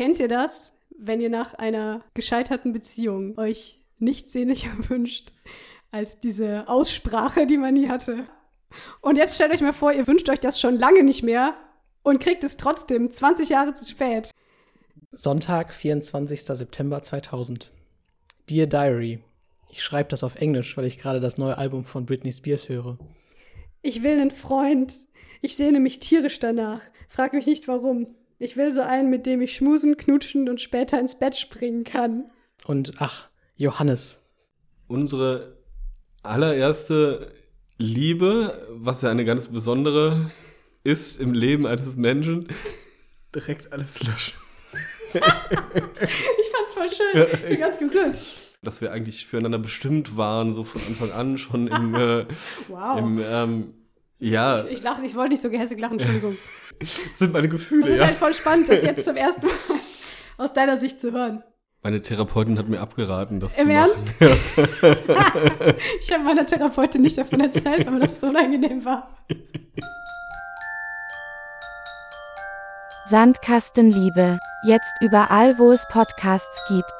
Kennt ihr das, wenn ihr nach einer gescheiterten Beziehung euch nichts sehnlicher wünscht als diese Aussprache, die man nie hatte? Und jetzt stellt euch mal vor, ihr wünscht euch das schon lange nicht mehr und kriegt es trotzdem 20 Jahre zu spät. Sonntag, 24. September 2000. Dear Diary. Ich schreibe das auf Englisch, weil ich gerade das neue Album von Britney Spears höre. Ich will einen Freund. Ich sehne mich tierisch danach. Frag mich nicht warum. Ich will so einen, mit dem ich schmusen, knutschen und später ins Bett springen kann. Und ach, Johannes. Unsere allererste Liebe, was ja eine ganz besondere ist im Leben eines Menschen, direkt alles löschen. ich fand's voll schön. Ich bin ganz gerührt. Dass wir eigentlich füreinander bestimmt waren, so von Anfang an schon im, äh, Wow. im ähm, ja, Ich, ich lache, ich wollte nicht so gehässig lachen, Entschuldigung. sind meine Gefühle, Das ist ja. halt voll spannend, das jetzt zum ersten Mal aus deiner Sicht zu hören. Meine Therapeutin hat mir abgeraten, das Im zu Ernst? machen. Ja. Ich habe meiner Therapeutin nicht davon erzählt, aber das so unangenehm war. Sandkastenliebe, jetzt überall, wo es Podcasts gibt.